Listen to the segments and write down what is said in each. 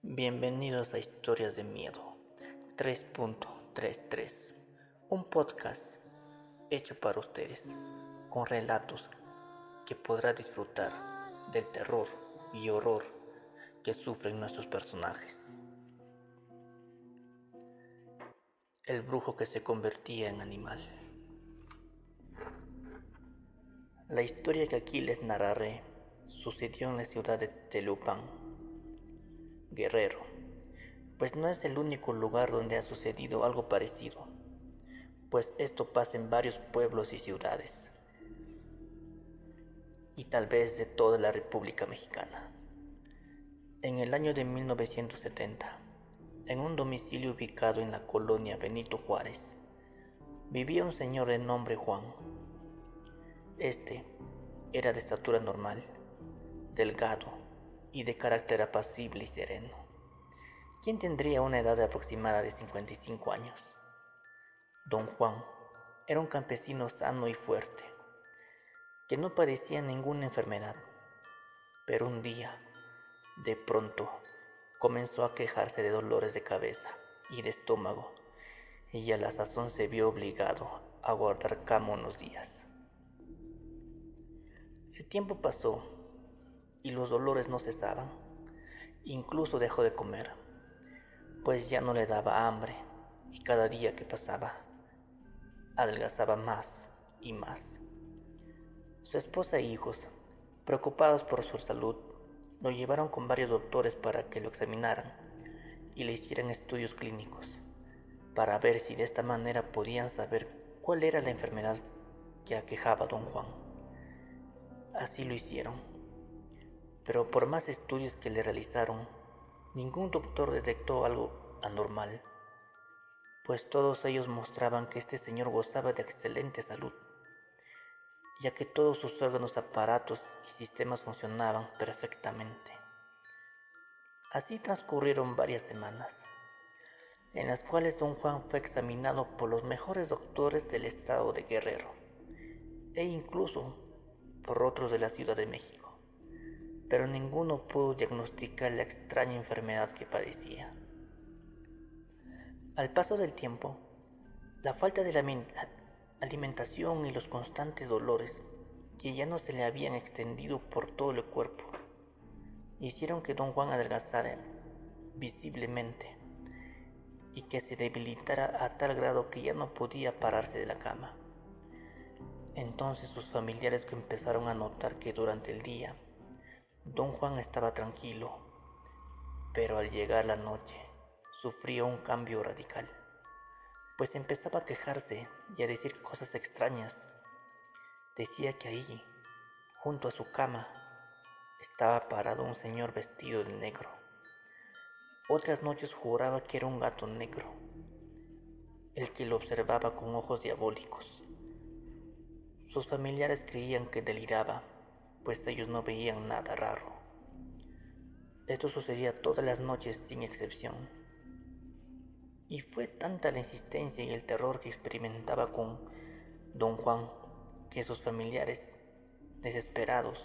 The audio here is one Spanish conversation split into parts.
Bienvenidos a Historias de Miedo 3.33, un podcast hecho para ustedes con relatos que podrá disfrutar del terror y horror que sufren nuestros personajes. El brujo que se convertía en animal. La historia que aquí les narraré sucedió en la ciudad de Telupán, Guerrero, pues no es el único lugar donde ha sucedido algo parecido, pues esto pasa en varios pueblos y ciudades, y tal vez de toda la República Mexicana. En el año de 1970, en un domicilio ubicado en la colonia Benito Juárez, vivía un señor de nombre Juan. Este era de estatura normal, delgado y de carácter apacible y sereno, quien tendría una edad aproximada de 55 años. Don Juan era un campesino sano y fuerte, que no padecía ninguna enfermedad, pero un día, de pronto, comenzó a quejarse de dolores de cabeza y de estómago, y a la sazón se vio obligado a guardar cama unos días. El tiempo pasó y los dolores no cesaban, incluso dejó de comer, pues ya no le daba hambre y cada día que pasaba adelgazaba más y más. Su esposa e hijos, preocupados por su salud, lo llevaron con varios doctores para que lo examinaran y le hicieran estudios clínicos para ver si de esta manera podían saber cuál era la enfermedad que aquejaba a don Juan. Así lo hicieron, pero por más estudios que le realizaron, ningún doctor detectó algo anormal, pues todos ellos mostraban que este señor gozaba de excelente salud ya que todos sus órganos, aparatos y sistemas funcionaban perfectamente. Así transcurrieron varias semanas, en las cuales don Juan fue examinado por los mejores doctores del estado de Guerrero, e incluso por otros de la Ciudad de México, pero ninguno pudo diagnosticar la extraña enfermedad que padecía. Al paso del tiempo, la falta de la alimentación y los constantes dolores que ya no se le habían extendido por todo el cuerpo hicieron que don Juan adelgazara visiblemente y que se debilitara a tal grado que ya no podía pararse de la cama. Entonces sus familiares empezaron a notar que durante el día don Juan estaba tranquilo, pero al llegar la noche sufría un cambio radical pues empezaba a quejarse y a decir cosas extrañas. Decía que ahí, junto a su cama, estaba parado un señor vestido de negro. Otras noches juraba que era un gato negro, el que lo observaba con ojos diabólicos. Sus familiares creían que deliraba, pues ellos no veían nada raro. Esto sucedía todas las noches sin excepción. Y fue tanta la insistencia y el terror que experimentaba con don Juan que sus familiares, desesperados,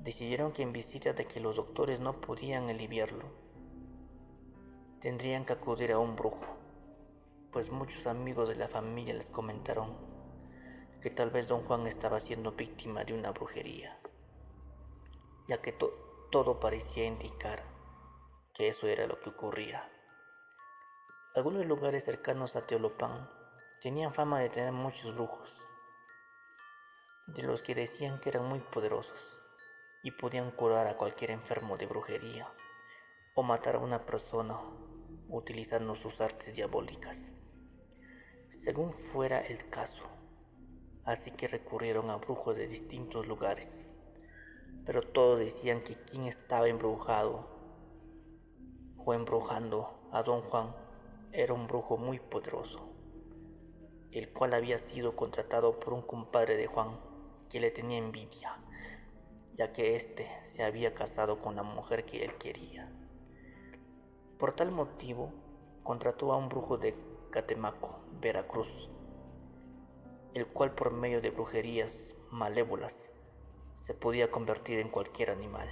decidieron que en visita de que los doctores no podían aliviarlo, tendrían que acudir a un brujo, pues muchos amigos de la familia les comentaron que tal vez don Juan estaba siendo víctima de una brujería, ya que todo parecía indicar que eso era lo que ocurría. Algunos lugares cercanos a Teolopán tenían fama de tener muchos brujos, de los que decían que eran muy poderosos y podían curar a cualquier enfermo de brujería o matar a una persona utilizando sus artes diabólicas, según fuera el caso. Así que recurrieron a brujos de distintos lugares, pero todos decían que quien estaba embrujado o embrujando a don Juan era un brujo muy poderoso, el cual había sido contratado por un compadre de Juan que le tenía envidia, ya que éste se había casado con la mujer que él quería. Por tal motivo, contrató a un brujo de Catemaco, Veracruz, el cual por medio de brujerías malévolas se podía convertir en cualquier animal.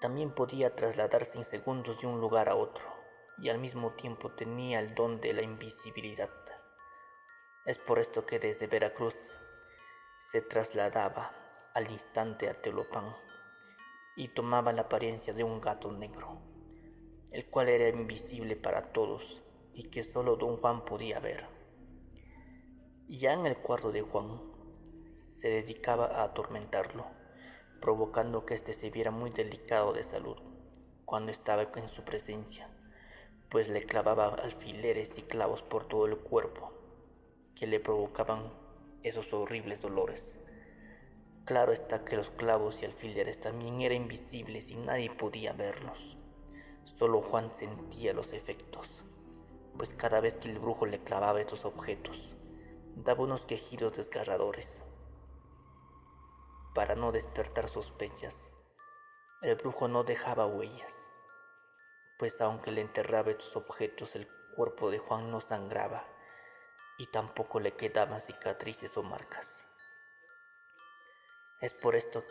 También podía trasladarse en segundos de un lugar a otro y al mismo tiempo tenía el don de la invisibilidad. Es por esto que desde Veracruz se trasladaba al instante a Teolopán y tomaba la apariencia de un gato negro, el cual era invisible para todos y que solo don Juan podía ver. Ya en el cuarto de Juan se dedicaba a atormentarlo, provocando que éste se viera muy delicado de salud cuando estaba en su presencia, pues le clavaba alfileres y clavos por todo el cuerpo que le provocaban esos horribles dolores. Claro está que los clavos y alfileres también eran invisibles y nadie podía verlos. Solo Juan sentía los efectos, pues cada vez que el brujo le clavaba estos objetos, daba unos quejidos desgarradores. Para no despertar sospechas, el brujo no dejaba huellas, pues aunque le enterraba estos objetos, el cuerpo de Juan no sangraba y tampoco le quedaban cicatrices o marcas. Es por esto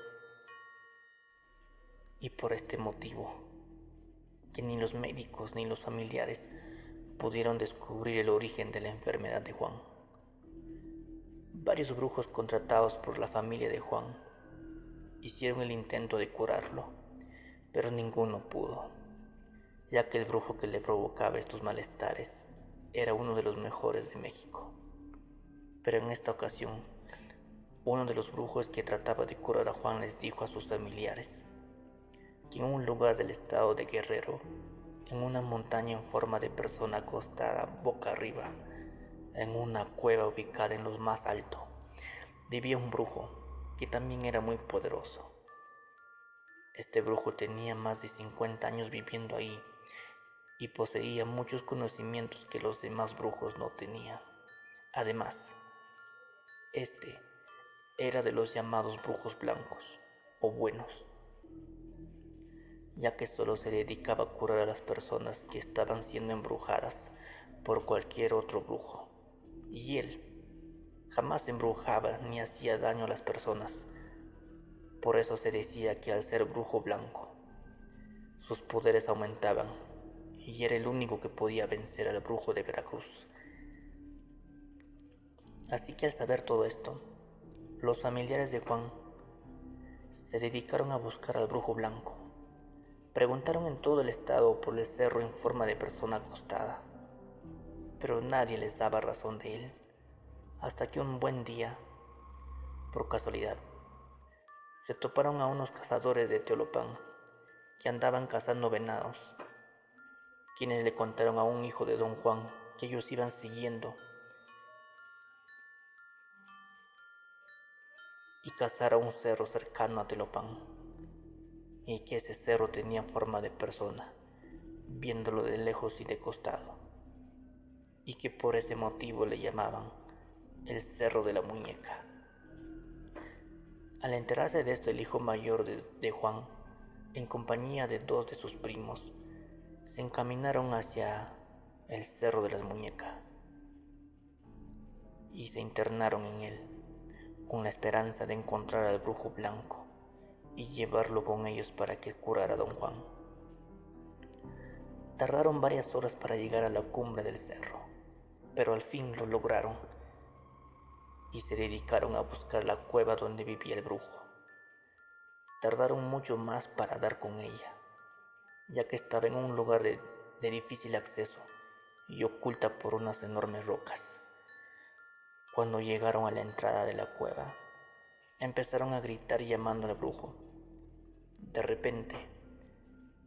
y por este motivo que ni los médicos ni los familiares pudieron descubrir el origen de la enfermedad de Juan. Varios brujos contratados por la familia de Juan hicieron el intento de curarlo, pero ninguno pudo, ya que el brujo que le provocaba estos malestares era uno de los mejores de México. Pero en esta ocasión uno de los brujos que trataba de curar a Juan les dijo a sus familiares que en un lugar del estado de Guerrero, en una montaña en forma de persona acostada boca arriba, en una cueva ubicada en lo más alto, vivía un brujo que también era muy poderoso. Este brujo tenía más de 50 años viviendo ahí y poseía muchos conocimientos que los demás brujos no tenían. Además, este era de los llamados brujos blancos o buenos, ya que solo se dedicaba a curar a las personas que estaban siendo embrujadas por cualquier otro brujo. Y él jamás embrujaba ni hacía daño a las personas. Por eso se decía que al ser brujo blanco, sus poderes aumentaban y era el único que podía vencer al brujo de Veracruz. Así que al saber todo esto, los familiares de Juan se dedicaron a buscar al brujo blanco. Preguntaron en todo el estado por el cerro en forma de persona acostada, pero nadie les daba razón de él, hasta que un buen día, por casualidad, se toparon a unos cazadores de Teolopán que andaban cazando venados, quienes le contaron a un hijo de don Juan que ellos iban siguiendo y cazar a un cerro cercano a Telopán, y que ese cerro tenía forma de persona, viéndolo de lejos y de costado, y que por ese motivo le llamaban el Cerro de la Muñeca. Al enterarse de esto, el hijo mayor de, de Juan, en compañía de dos de sus primos, se encaminaron hacia el Cerro de las Muñecas y se internaron en él con la esperanza de encontrar al brujo blanco y llevarlo con ellos para que curara a don Juan. Tardaron varias horas para llegar a la cumbre del cerro, pero al fin lo lograron y se dedicaron a buscar la cueva donde vivía el brujo. Tardaron mucho más para dar con ella, ya que estaba en un lugar de, difícil acceso y oculta por unas enormes rocas. Cuando llegaron a la entrada de la cueva, empezaron a gritar llamando al brujo. De repente,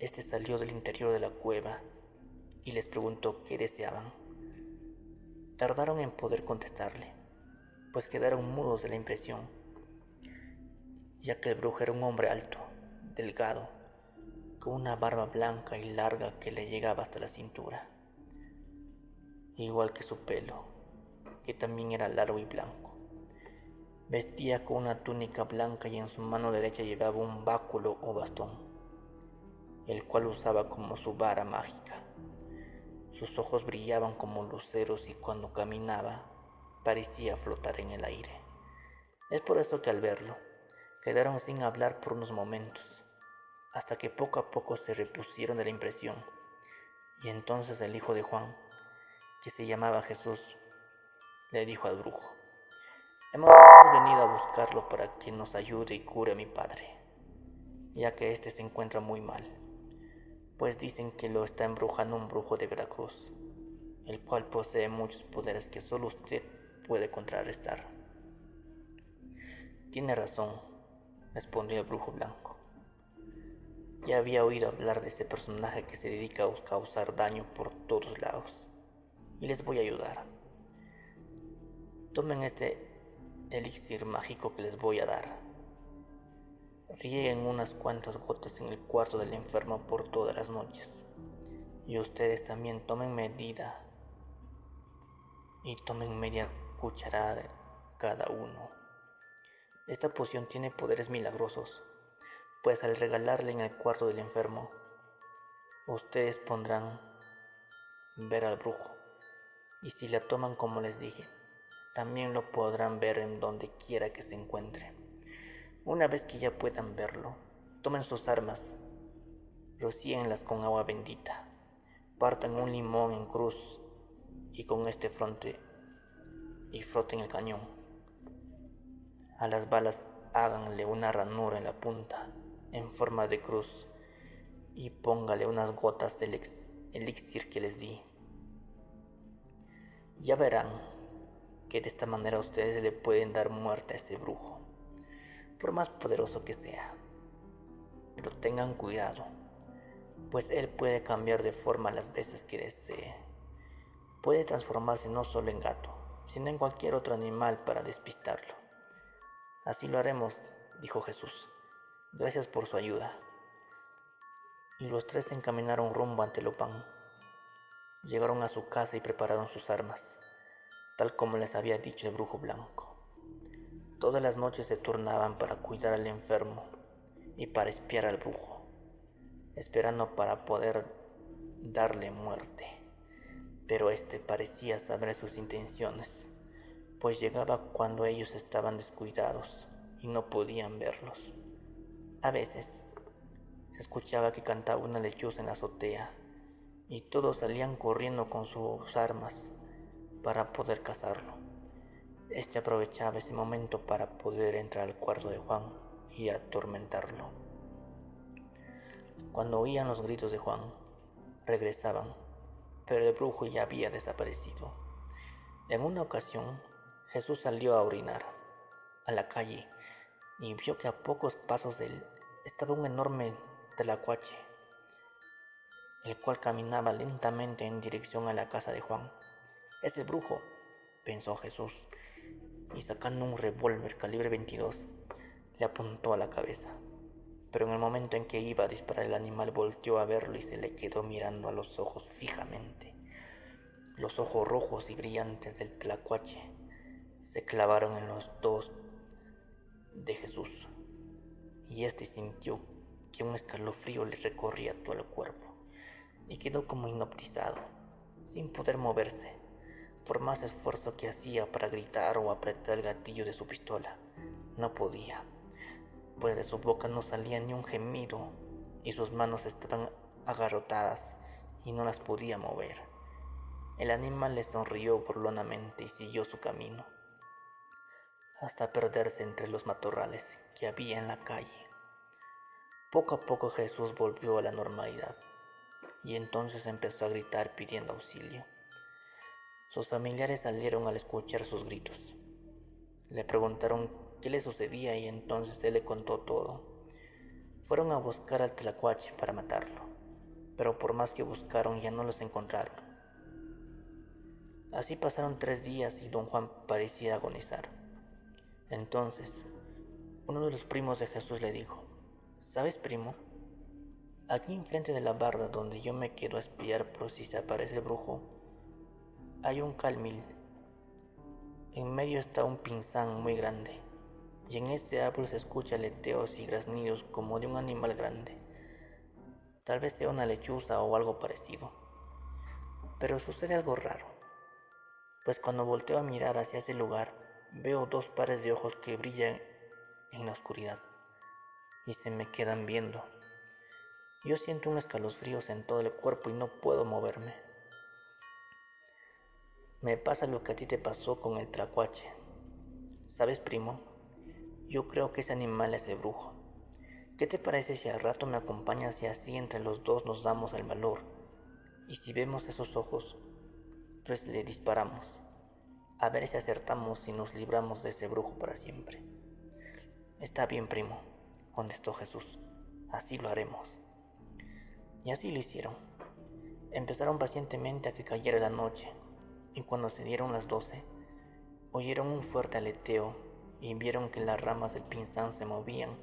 este salió del interior de la cueva y les preguntó qué deseaban. Tardaron en poder contestarle, pues quedaron mudos de la impresión, ya que el brujo era un hombre alto, delgado, con una barba blanca y larga que le llegaba hasta la cintura, igual que su pelo que también era largo y blanco. Vestía con una túnica blanca y en su mano derecha llevaba un báculo o bastón, el cual usaba como su vara mágica. Sus ojos brillaban como luceros y cuando caminaba parecía flotar en el aire. Es por eso que al verlo, quedaron sin hablar por unos momentos, hasta que poco a poco se repusieron de la impresión. Y entonces el hijo de Juan, que se llamaba Jesús, le dijo al brujo, hemos venido a buscarlo para que nos ayude y cure a mi padre, ya que éste se encuentra muy mal, pues dicen que lo está embrujando un brujo de Veracruz, el cual posee muchos poderes que solo usted puede contrarrestar. Tiene razón, respondió el brujo blanco. Ya había oído hablar de ese personaje que se dedica a causar daño por todos lados. Y les voy a ayudar. Tomen este elixir mágico que les voy a dar. Rieguen unas cuantas gotas en el cuarto del enfermo por todas las noches. Y ustedes también tomen medida y tomen media cucharada cada uno. Esta poción tiene poderes milagrosos pues al regalarle en el cuarto del enfermo, ustedes pondrán ver al brujo, y si la toman como les dije, también lo podrán ver en donde quiera que se encuentre. Una vez que ya puedan verlo, tomen sus armas, rocíenlas con agua bendita, partan un limón en cruz y con este fronte y froten el cañón. A las balas háganle una ranura en la punta en forma de cruz y póngale unas gotas del elixir que les di. Ya verán que de esta manera ustedes le pueden dar muerte a ese brujo, por más poderoso que sea. Pero tengan cuidado, pues él puede cambiar de forma las veces que desee. Puede transformarse no solo en gato, sino en cualquier otro animal para despistarlo. Así lo haremos, dijo Jesús. Gracias por su ayuda. Y los tres se encaminaron rumbo ante Lopán. Llegaron a su casa y prepararon sus armas, tal como les había dicho el brujo blanco. Todas las noches se turnaban para cuidar al enfermo y para espiar al brujo, esperando para poder darle muerte. Pero éste parecía saber sus intenciones, pues llegaba cuando ellos estaban descuidados y no podían verlos. A veces se escuchaba que cantaba una lechuza en la azotea y todos salían corriendo con sus armas para poder cazarlo. Este aprovechaba ese momento para poder entrar al cuarto de Juan y atormentarlo. Cuando oían los gritos de Juan, regresaban, pero el brujo ya había desaparecido. En una ocasión, Jesús salió a orinar a la calle y vio que a pocos pasos de él estaba un enorme telacuache, el cual caminaba lentamente en dirección a la casa de Juan. Es el brujo, pensó Jesús, y sacando un revólver calibre 22, le apuntó a la cabeza. Pero en el momento en que iba a disparar el animal volteó a verlo y se le quedó mirando a los ojos fijamente. Los ojos rojos y brillantes del tlacuache se clavaron en los dos de Jesús y éste sintió que un escalofrío le recorría todo el cuerpo y quedó como hipnotizado, sin poder moverse, por más esfuerzo que hacía para gritar o apretar el gatillo de su pistola. No podía, pues de su boca no salía ni un gemido y sus manos estaban agarrotadas y no las podía mover. El animal le sonrió burlonamente y siguió su camino, hasta perderse entre los matorrales que había en la calle. Poco a poco Jesús volvió a la normalidad y entonces empezó a gritar pidiendo auxilio. Sus familiares salieron al escuchar sus gritos. Le preguntaron qué le sucedía y entonces él le contó todo. Fueron a buscar al tlacuache para matarlo, pero por más que buscaron ya no los encontraron. Así pasaron tres días y don Juan parecía agonizar. Entonces, uno de los primos de Jesús le dijo, ¿Sabes, primo? Aquí enfrente de la barda donde yo me quedo a espiar por si se aparece el brujo, hay un calmil. En medio está un pinzán muy grande, y en ese árbol se escucha aleteos y graznidos como de un animal grande. Tal vez sea una lechuza o algo parecido. Pero sucede algo raro, pues cuando volteo a mirar hacia ese lugar, veo dos pares de ojos que brillan en la oscuridad y se me quedan viendo. Yo siento un escalofríos en todo el cuerpo y no puedo moverme. Me pasa lo que a ti te pasó con el tracuache. ¿Sabes, primo? Yo creo que ese animal es el brujo. ¿Qué te parece si al rato me acompañas y así entre los dos nos damos el valor? Y si vemos esos ojos, pues le disparamos. A ver si acertamos y nos libramos de ese brujo para siempre. Está bien, primo, contestó Jesús. Así lo haremos. Y así lo hicieron. Empezaron pacientemente a que cayera la noche, y cuando se dieron las doce, oyeron un fuerte aleteo y vieron que las ramas del pinzán se movían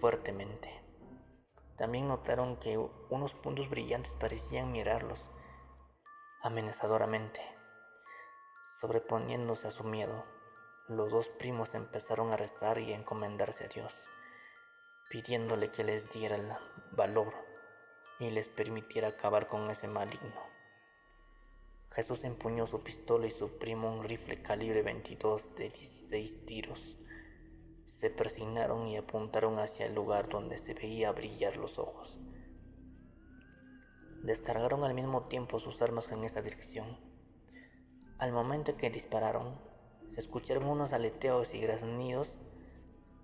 fuertemente. También notaron que unos puntos brillantes parecían mirarlos amenazadoramente. Sobreponiéndose a su miedo, los dos primos empezaron a rezar y a encomendarse a Dios, pidiéndole que les diera el valor y les permitiera acabar con ese maligno. Jesús empuñó su pistola y su primo un rifle calibre 22 de 16 tiros. Se persignaron y apuntaron hacia el lugar donde se veía brillar los ojos. Descargaron al mismo tiempo sus armas en esa dirección. Al momento que dispararon, se escucharon unos aleteos y graznidos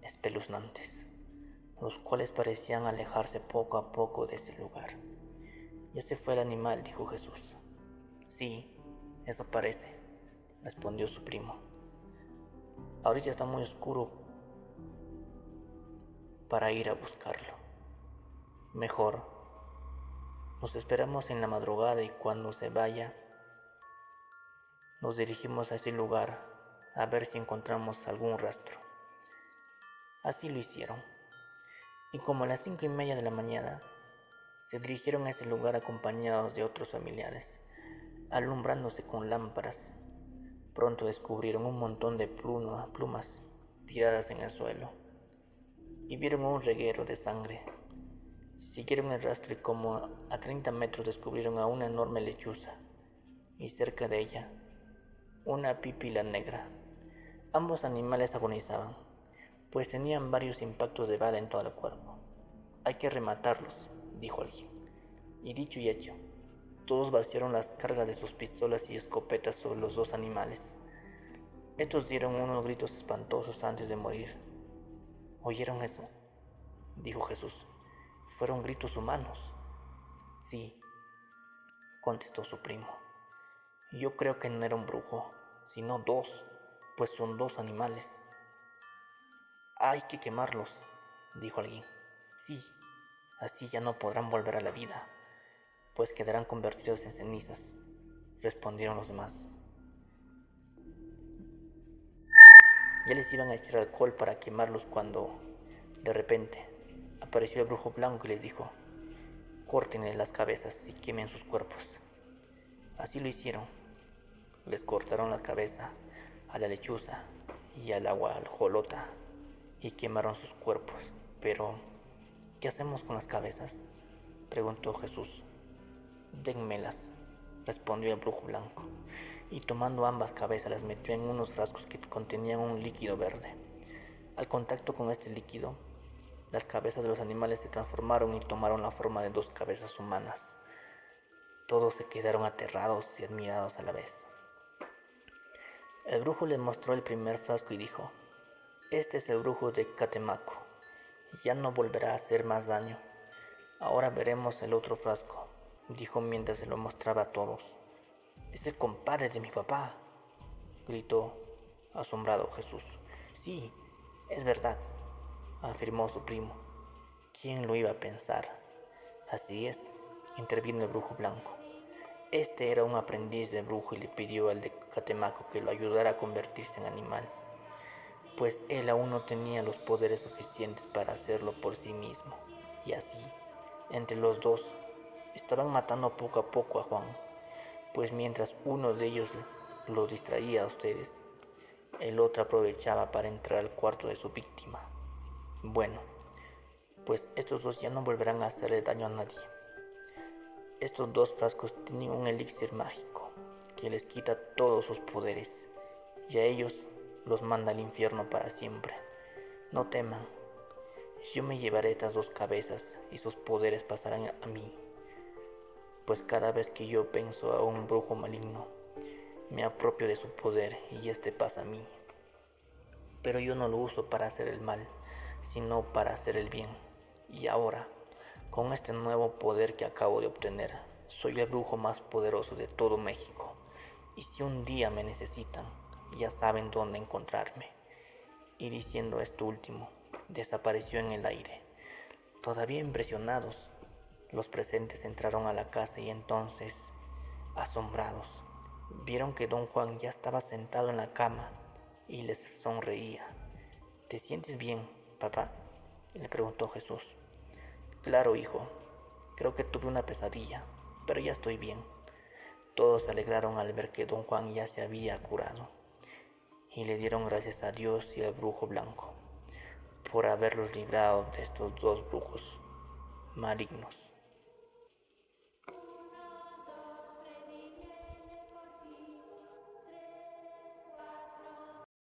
espeluznantes los cuales parecían alejarse poco a poco de ese lugar. Y ese fue el animal, dijo Jesús. Sí, eso parece, respondió su primo. Ahorita está muy oscuro para ir a buscarlo. Mejor, nos esperamos en la madrugada y cuando se vaya, nos dirigimos a ese lugar a ver si encontramos algún rastro. Así lo hicieron y como a las cinco y media de la mañana se dirigieron a ese lugar acompañados de otros familiares, alumbrándose con lámparas. Pronto descubrieron un montón de plumas tiradas en el suelo y vieron un reguero de sangre. Siguieron el rastro y como a 30 metros descubrieron a una enorme lechuza y cerca de ella una pipila negra. Ambos animales agonizaban pues tenían varios impactos de bala en todo el cuerpo. Hay que rematarlos, dijo alguien. Y dicho y hecho, todos vaciaron las cargas de sus pistolas y escopetas sobre los dos animales. Estos dieron unos gritos espantosos antes de morir. ¿Oyeron eso? dijo Jesús. Fueron gritos humanos. Sí, contestó su primo. Yo creo que no era un brujo, sino dos, pues son dos animales. Hay que quemarlos, dijo alguien. Sí, así ya no podrán volver a la vida, pues quedarán convertidos en cenizas, respondieron los demás. Ya les iban a echar alcohol para quemarlos cuando, de repente, apareció el brujo blanco y les dijo, córtenle las cabezas y quemen sus cuerpos. Así lo hicieron. Les cortaron la cabeza a la lechuza y al agua al jolota y quemaron sus cuerpos. Pero, ¿qué hacemos con las cabezas? preguntó Jesús. Dénmelas, respondió el brujo blanco, y tomando ambas cabezas las metió en unos frascos que contenían un líquido verde. Al contacto con este líquido, las cabezas de los animales se transformaron y tomaron la forma de dos cabezas humanas. Todos se quedaron aterrados y admirados a la vez. El brujo les mostró el primer frasco y dijo, este es el brujo de Catemaco. Ya no volverá a hacer más daño. Ahora veremos el otro frasco, dijo mientras se lo mostraba a todos. Es el compadre de mi papá, gritó asombrado Jesús. Sí, es verdad, afirmó su primo. ¿Quién lo iba a pensar? Así es, intervino el brujo blanco. Este era un aprendiz de brujo y le pidió al de Catemaco que lo ayudara a convertirse en animal pues él aún no tenía los poderes suficientes para hacerlo por sí mismo. Y así, entre los dos, estaban matando poco a poco a Juan, pues mientras uno de ellos lo distraía a ustedes, el otro aprovechaba para entrar al cuarto de su víctima. Bueno, pues estos dos ya no volverán a hacerle daño a nadie. Estos dos frascos tienen un elixir mágico que les quita todos sus poderes y a ellos los manda al infierno para siempre. No teman, yo me llevaré estas dos cabezas y sus poderes pasarán a mí. Pues cada vez que yo pienso a un brujo maligno, me apropio de su poder y este pasa a mí. Pero yo no lo uso para hacer el mal, sino para hacer el bien. Y ahora, con este nuevo poder que acabo de obtener, soy el brujo más poderoso de todo México. Y si un día me necesitan, ya saben dónde encontrarme. Y diciendo esto último, desapareció en el aire. Todavía impresionados, los presentes entraron a la casa y entonces, asombrados, vieron que don Juan ya estaba sentado en la cama y les sonreía. ¿Te sientes bien, papá? le preguntó Jesús. Claro, hijo, creo que tuve una pesadilla, pero ya estoy bien. Todos se alegraron al ver que don Juan ya se había curado y le dieron gracias a Dios y al brujo blanco por haberlos librado de estos dos brujos malignos.